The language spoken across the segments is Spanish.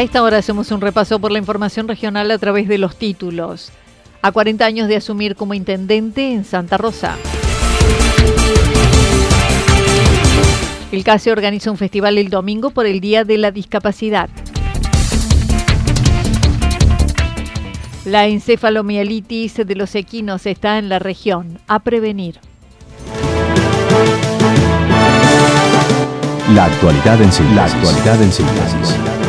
A esta hora hacemos un repaso por la información regional a través de los títulos. A 40 años de asumir como intendente en Santa Rosa. El CASE organiza un festival el domingo por el Día de la Discapacidad. La encefalomielitis de los equinos está en la región. A prevenir. La actualidad en síntesis. La actualidad en síntesis.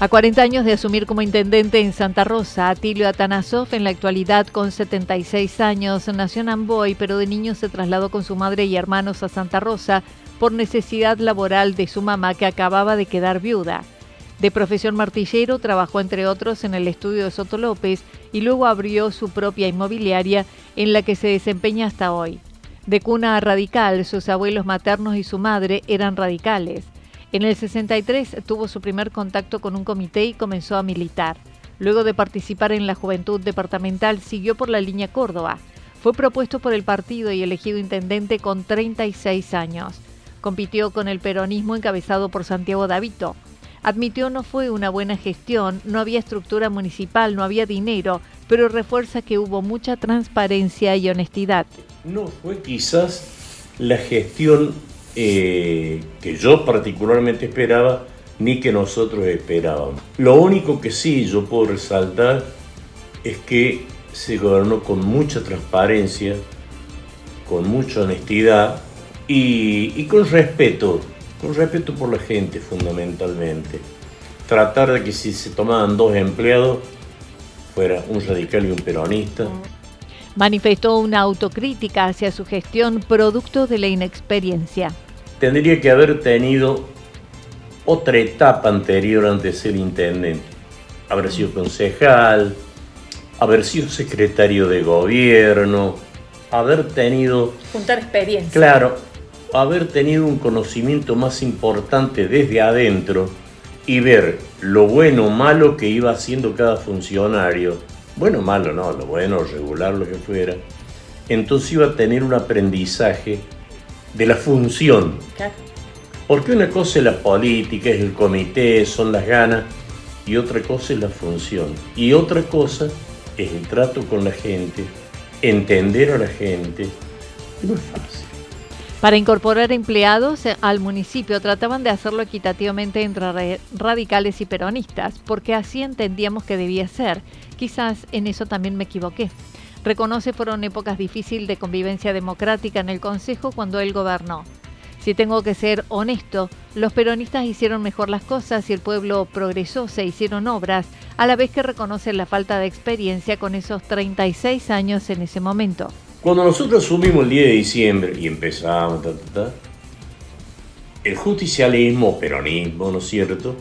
A 40 años de asumir como intendente en Santa Rosa, Atilio Atanasov, en la actualidad con 76 años, nació en Amboy, pero de niño se trasladó con su madre y hermanos a Santa Rosa por necesidad laboral de su mamá que acababa de quedar viuda. De profesión martillero, trabajó entre otros en el estudio de Soto López y luego abrió su propia inmobiliaria en la que se desempeña hasta hoy. De cuna radical, sus abuelos maternos y su madre eran radicales. En el 63 tuvo su primer contacto con un comité y comenzó a militar. Luego de participar en la Juventud Departamental, siguió por la línea Córdoba. Fue propuesto por el partido y elegido intendente con 36 años. Compitió con el peronismo encabezado por Santiago Davito. Admitió no fue una buena gestión, no había estructura municipal, no había dinero, pero refuerza que hubo mucha transparencia y honestidad. No fue quizás la gestión eh, que yo particularmente esperaba ni que nosotros esperábamos. Lo único que sí yo puedo resaltar es que se gobernó con mucha transparencia, con mucha honestidad y, con respeto, con respeto por la gente fundamentalmente. Tratar de que si se tomaban dos empleados, fuera un radical y un peronista. Manifestó una autocrítica hacia su gestión producto de la inexperiencia tendría que haber tenido otra etapa anterior antes de ser intendente. Haber sido concejal, haber sido secretario de gobierno, haber tenido... Juntar experiencia. Claro, haber tenido un conocimiento más importante desde adentro y ver lo bueno o malo que iba haciendo cada funcionario. Bueno o malo, no, lo bueno, regular, lo que fuera. Entonces iba a tener un aprendizaje de la función. Porque una cosa es la política, es el comité, son las ganas, y otra cosa es la función. Y otra cosa es el trato con la gente, entender a la gente. No es fácil. Para incorporar empleados al municipio trataban de hacerlo equitativamente entre radicales y peronistas, porque así entendíamos que debía ser. Quizás en eso también me equivoqué. Reconoce fueron épocas difíciles de convivencia democrática en el Consejo cuando él gobernó. Si tengo que ser honesto, los peronistas hicieron mejor las cosas y el pueblo progresó, se hicieron obras, a la vez que reconoce la falta de experiencia con esos 36 años en ese momento. Cuando nosotros asumimos el 10 de diciembre y empezamos, el justicialismo, peronismo, ¿no es cierto?,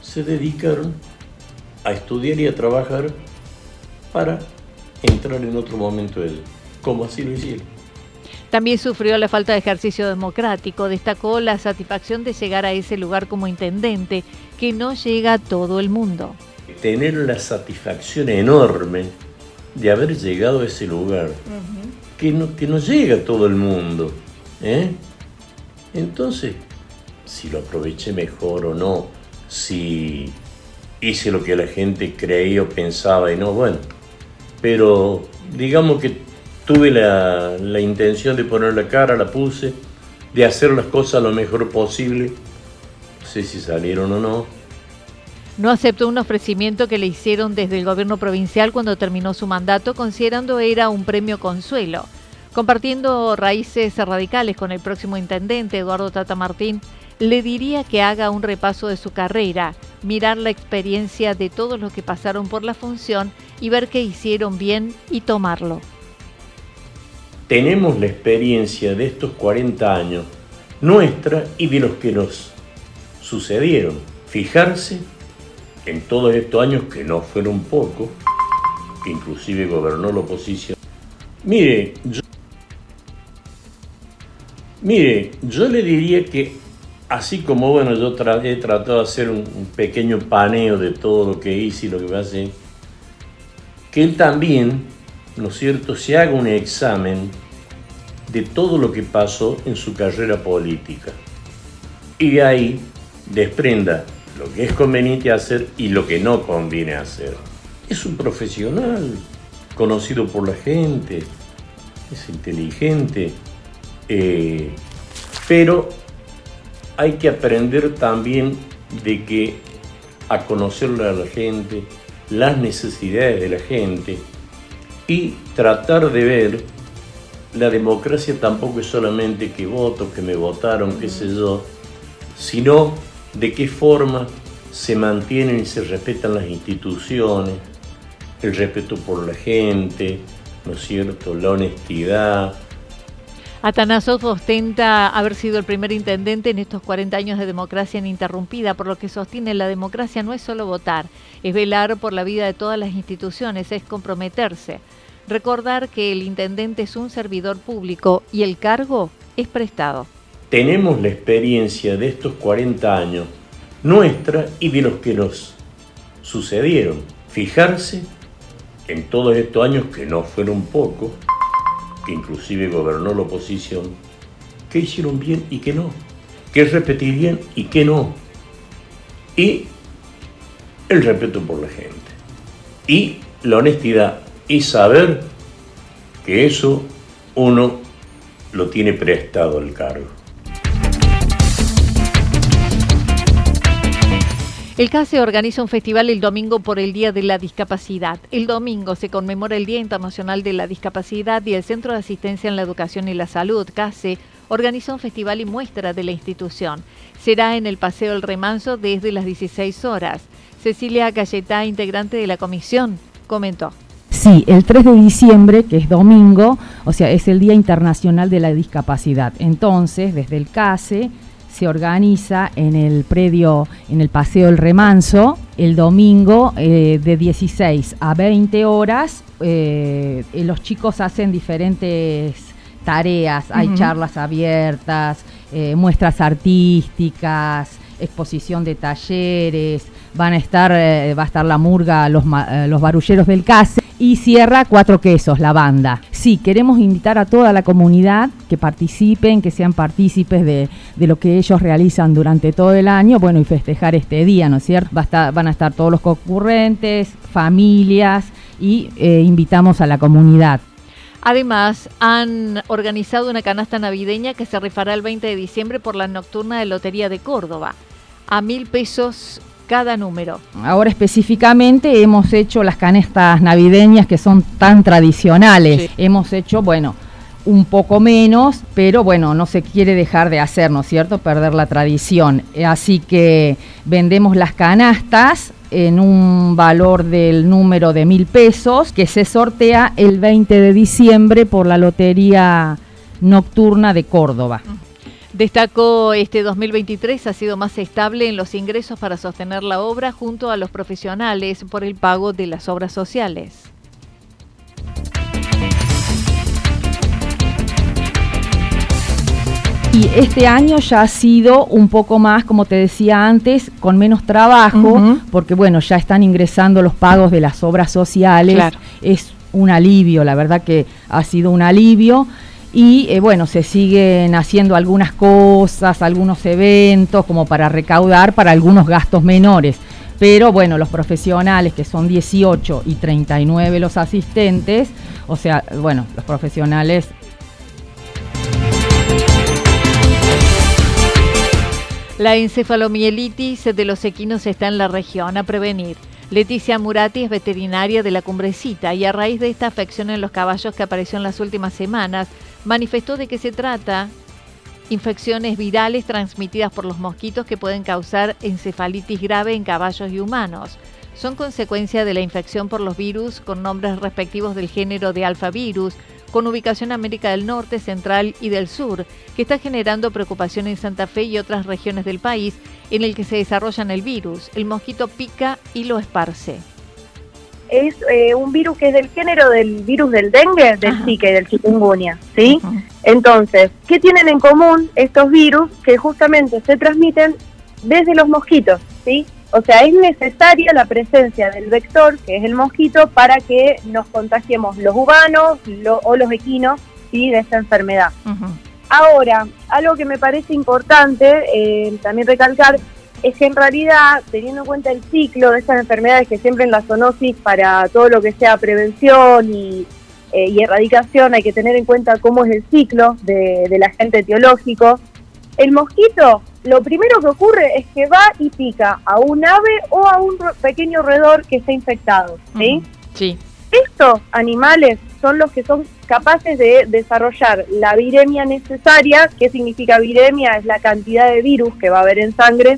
se dedicaron a estudiar y a trabajar para entrar en otro momento él, como así lo hicieron. También sufrió la falta de ejercicio democrático. Destacó la satisfacción de llegar a ese lugar como intendente, que no llega a todo el mundo. Tener la satisfacción enorme de haber llegado a ese lugar, que, no, que no llega a todo el mundo. ¿eh? Entonces, si lo aproveché mejor o no, si hice lo que la gente creía o pensaba y no, bueno. Pero digamos que tuve la, intención de poner la cara, la puse, de hacer las cosas lo mejor posible. No sé si salieron o no. No aceptó un ofrecimiento que le hicieron desde el gobierno provincial cuando terminó su mandato, considerando era un premio consuelo. Compartiendo raíces radicales con el próximo intendente, Eduardo Tata Martín, le diría que haga un repaso de su carrera, mirar la experiencia de todos los que pasaron por la función y ver qué hicieron bien y tomarlo tenemos la experiencia de estos 40 años, nuestra y de los que nos sucedieron. Fijarse en todos estos años, que no fueron pocos, inclusive gobernó la oposición. Mire, yo, mire, yo le diría que así como bueno, yo he tratado de hacer un, un, pequeño paneo de todo lo que hice y lo que hacer, que él también ¿no es cierto?, se haga un examen de todo lo que pasó en su carrera política. Y ahí desprenda lo que es conveniente hacer y lo que no conviene hacer. Es un profesional, conocido por la gente, es inteligente, eh, pero hay que aprender también de que a conocerle a la gente, las necesidades de la gente, y tratar de ver la democracia tampoco es solamente que voto, que me votaron, qué sé yo, sino de qué forma se mantienen y se respetan las instituciones, el respeto por la gente, ¿no es cierto?, la honestidad. Atanasov ostenta haber sido el primer intendente en estos 40 años de democracia ininterrumpida, por lo que sostiene la democracia no es solo votar, es velar por la vida de todas las instituciones, es comprometerse. Recordar que el intendente es un servidor público y el cargo es prestado. Tenemos la experiencia de estos 40 años, nuestra y de los que nos sucedieron. Fijarse en todos estos años, que no fueron pocos, que inclusive gobernó la oposición, qué hicieron bien y qué no, qué repetirían y qué no. Y el respeto por la gente. Y la honestidad y saber que eso uno lo tiene prestado el cargo. El CASE organiza un festival el domingo por el Día de la Discapacidad. El domingo se conmemora el Día Internacional de la Discapacidad y el Centro de Asistencia en la Educación y la Salud, CASE, organiza un festival y muestra de la institución. Será en el Paseo El Remanso desde las 16 horas. Cecilia Galletá, integrante de la comisión, comentó. Sí, el 3 de diciembre, que es domingo, o sea, es el Día Internacional de la Discapacidad. Entonces, desde el CASE se organiza en el predio, en el Paseo El Remanso, el domingo eh, de 16 a 20 horas. Eh, los chicos hacen diferentes tareas, hay charlas abiertas, eh, muestras artísticas, exposición de talleres, van a estar, va a estar la murga, los, los barulleros del CASE y cierra Cuatro Quesos, la banda. Sí, queremos invitar a toda la comunidad que participen, que sean partícipes de, lo que ellos realizan durante todo el año, bueno, y festejar este día, ¿no es cierto? van a estar todos los concurrentes, familias y eh, invitamos a la comunidad. Además, han organizado una canasta navideña que se rifará el 20 de diciembre por la nocturna de Lotería de Córdoba. A mil pesos cada número. Ahora específicamente hemos hecho las canestas navideñas que son tan tradicionales. Hemos hecho, bueno, un poco menos, pero bueno, no se quiere dejar de hacer, ¿no es cierto? Perder la tradición. Así que vendemos las canastas en un valor del número de mil pesos que se sortea el 20 de diciembre por la Lotería Nocturna de Córdoba. Destacó este 2023 ha sido más estable en los ingresos para sostener la obra junto a los profesionales por el pago de las obras sociales. Y este año ya ha sido un poco más, como te decía antes, con menos trabajo, porque bueno, ya están ingresando los pagos de las obras sociales. Es un alivio, la verdad que ha sido un alivio. Y eh, bueno, se siguen haciendo algunas cosas, algunos eventos como para recaudar para algunos gastos menores. Pero bueno, los profesionales, que son 18 y 39 los asistentes, o sea, bueno, los profesionales La encefalomielitis de los equinos está en la región a prevenir. Leticia Murati es veterinaria de la Cumbrecita y a raíz de esta afección en los caballos que apareció en las últimas semanas, manifestó de que se trata infecciones virales transmitidas por los mosquitos que pueden causar encefalitis grave en caballos y humanos. Son consecuencia de la infección por los virus con nombres respectivos del género de alfavirus, con ubicación en América del Norte, Central y del Sur, que está generando preocupación en Santa Fe y otras regiones del país en el que se desarrollan el virus. El mosquito pica y lo esparce. Es eh, un virus que es del género del virus del dengue, del Zika y del chikungunya, ¿sí? Entonces, ¿qué tienen en común estos virus que justamente se transmiten desde los mosquitos, ¿sí? O sea, es necesaria la presencia del vector, que es el mosquito, para que nos contagiemos los humanos o los equinos ¿sí? de esta enfermedad. Ahora, algo que me parece importante eh, también recalcar es que en realidad, teniendo en cuenta el ciclo de estas enfermedades que siempre en la zoonosis, para todo lo que sea prevención y, eh, erradicación, hay que tener en cuenta cómo es el ciclo de, del agente etiológico, el mosquito lo primero que ocurre es que va y pica a un ave o a un pequeño roedor que está infectado, ¿sí? Sí. Estos animales son los que son capaces de desarrollar la viremia necesaria. ¿Qué significa viremia? Es la cantidad de virus que va a haber en sangre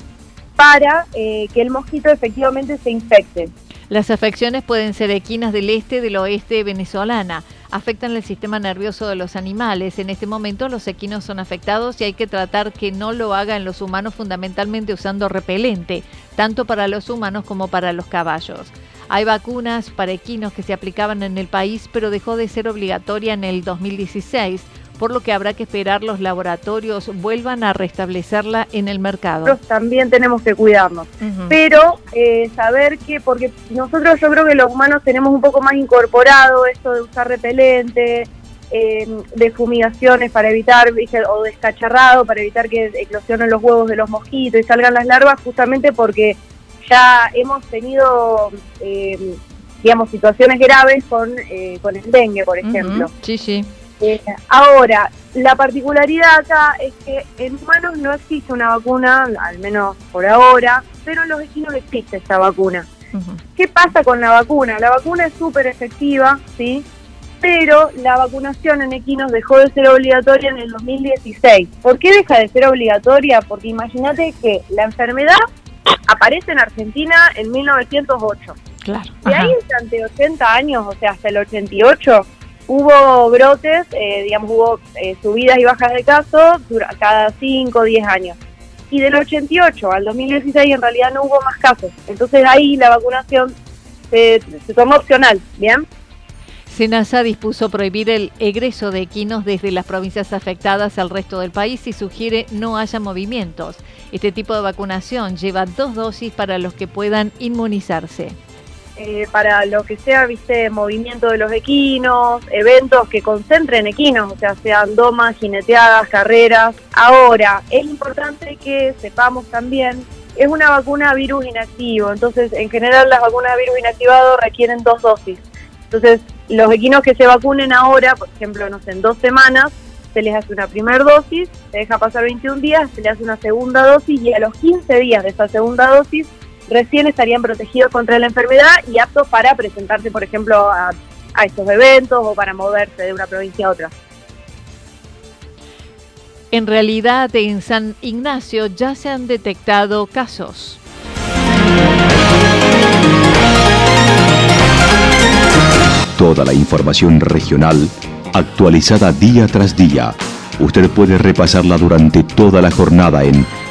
para eh, que el mosquito efectivamente se infecte. Las afecciones pueden ser equinas del este, del oeste venezolana. Afectan el sistema nervioso de los animales. En este momento los equinos son afectados y hay que tratar que no lo hagan los humanos fundamentalmente usando repelente, tanto para los humanos como para los caballos. Hay vacunas para equinos que se aplicaban en el país, pero dejó de ser obligatoria en el 2016 por lo que habrá que esperar los laboratorios vuelvan a restablecerla en el mercado. Nosotros también tenemos que cuidarnos, pero eh, saber que, porque nosotros yo creo que los humanos tenemos un poco más incorporado esto de usar repelente, eh, de fumigaciones para evitar, o descacharrado para evitar que eclosionen los huevos de los mosquitos y salgan las larvas, justamente porque ya hemos tenido... Eh, digamos, situaciones graves con, con el dengue, por ejemplo. Sí, sí. Eh, ahora, la particularidad acá es que en humanos no existe una vacuna, al menos por ahora, pero en los equinos existe esta vacuna. ¿Qué pasa con la vacuna? La vacuna es súper efectiva, ¿sí? Pero la vacunación en equinos dejó de ser obligatoria en el 2016. ¿Por qué deja de ser obligatoria? Porque imagínate que la enfermedad aparece en Argentina en 1908. Claro. Y ahí durante 80 años, o sea, hasta el 88, hubo brotes, eh, digamos, hubo eh, subidas y bajas de casos cada 5 o 10 años. Y del 88 al 2016 en realidad no hubo más casos. Entonces ahí la vacunación se, se tomó opcional, ¿bien? Senasa dispuso prohibir el egreso de equinos desde las provincias afectadas al resto del país y sugiere no haya movimientos. Este tipo de vacunación lleva dos dosis para los que puedan inmunizarse. Eh, para lo que sea, viste, movimiento de los equinos, eventos que concentren equinos, o sea, sean domas, jineteadas, carreras. Ahora, es importante que sepamos también, es una vacuna virus inactivo, entonces en general las vacunas virus inactivado requieren dos dosis. Entonces, los equinos que se vacunen ahora, por ejemplo, no sé, en dos semanas, se les hace una primera dosis, se deja pasar 21 días, se les hace una segunda dosis y a los 15 días de esa segunda dosis recién estarían protegidos contra la enfermedad y aptos para presentarse, por ejemplo, a, estos eventos o para moverse de una provincia a otra. En realidad, en San Ignacio ya se han detectado casos. Toda la información regional actualizada día tras día. Usted puede repasarla durante toda la jornada en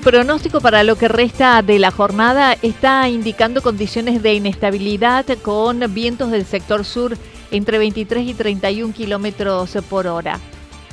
El pronóstico para lo que resta de la jornada está indicando condiciones de inestabilidad con vientos del sector sur entre 23 y 31 kilómetros por hora.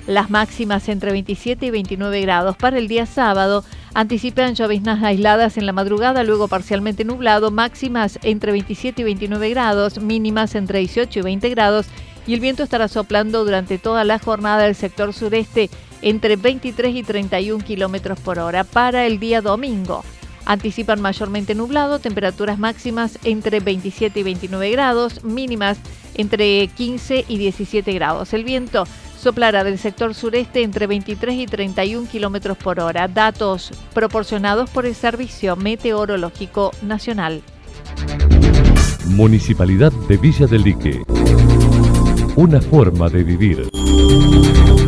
Las máximas entre 27 y 29 grados. Para el día sábado anticipan lloviznas aisladas en la madrugada, luego parcialmente nublado, máximas entre 27 y 29 grados, mínimas entre 18 y 20 grados y el viento estará soplando durante toda la jornada del sector sureste entre 23 y 31 kilómetros por hora. Para el día domingo, anticipan mayormente nublado, temperaturas máximas entre 27 y 29 grados, mínimas entre 15 y 17 grados. El viento soplará del sector sureste entre 23 y 31 kilómetros por hora. Datos proporcionados por el Servicio Meteorológico Nacional. Municipalidad de Villa del Lique una forma de vivir.